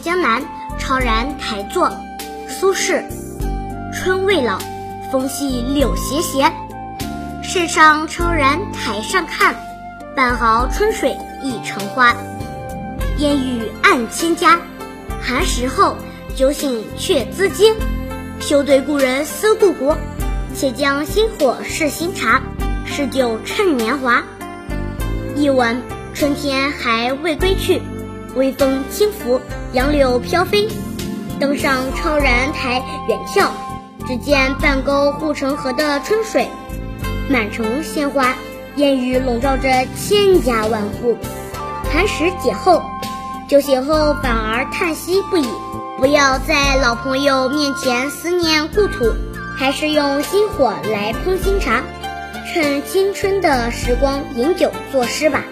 江南超然台作，苏轼。春未老，风细柳斜斜。世上超然台上看，半壕春水一城花。烟雨暗千家，寒食后，酒醒却咨嗟。休对故人思故国，且将新火试新茶。诗酒趁年华。译文：春天还未归去，微风轻拂，杨柳飘飞。登上超然台远眺，只见半沟护城河的春水，满城鲜花，烟雨笼罩着千家万户。寒食解后，酒醒后反而叹息不已。不要在老朋友面前思念故土，还是用新火来烹新茶，趁青春的时光饮酒作诗吧。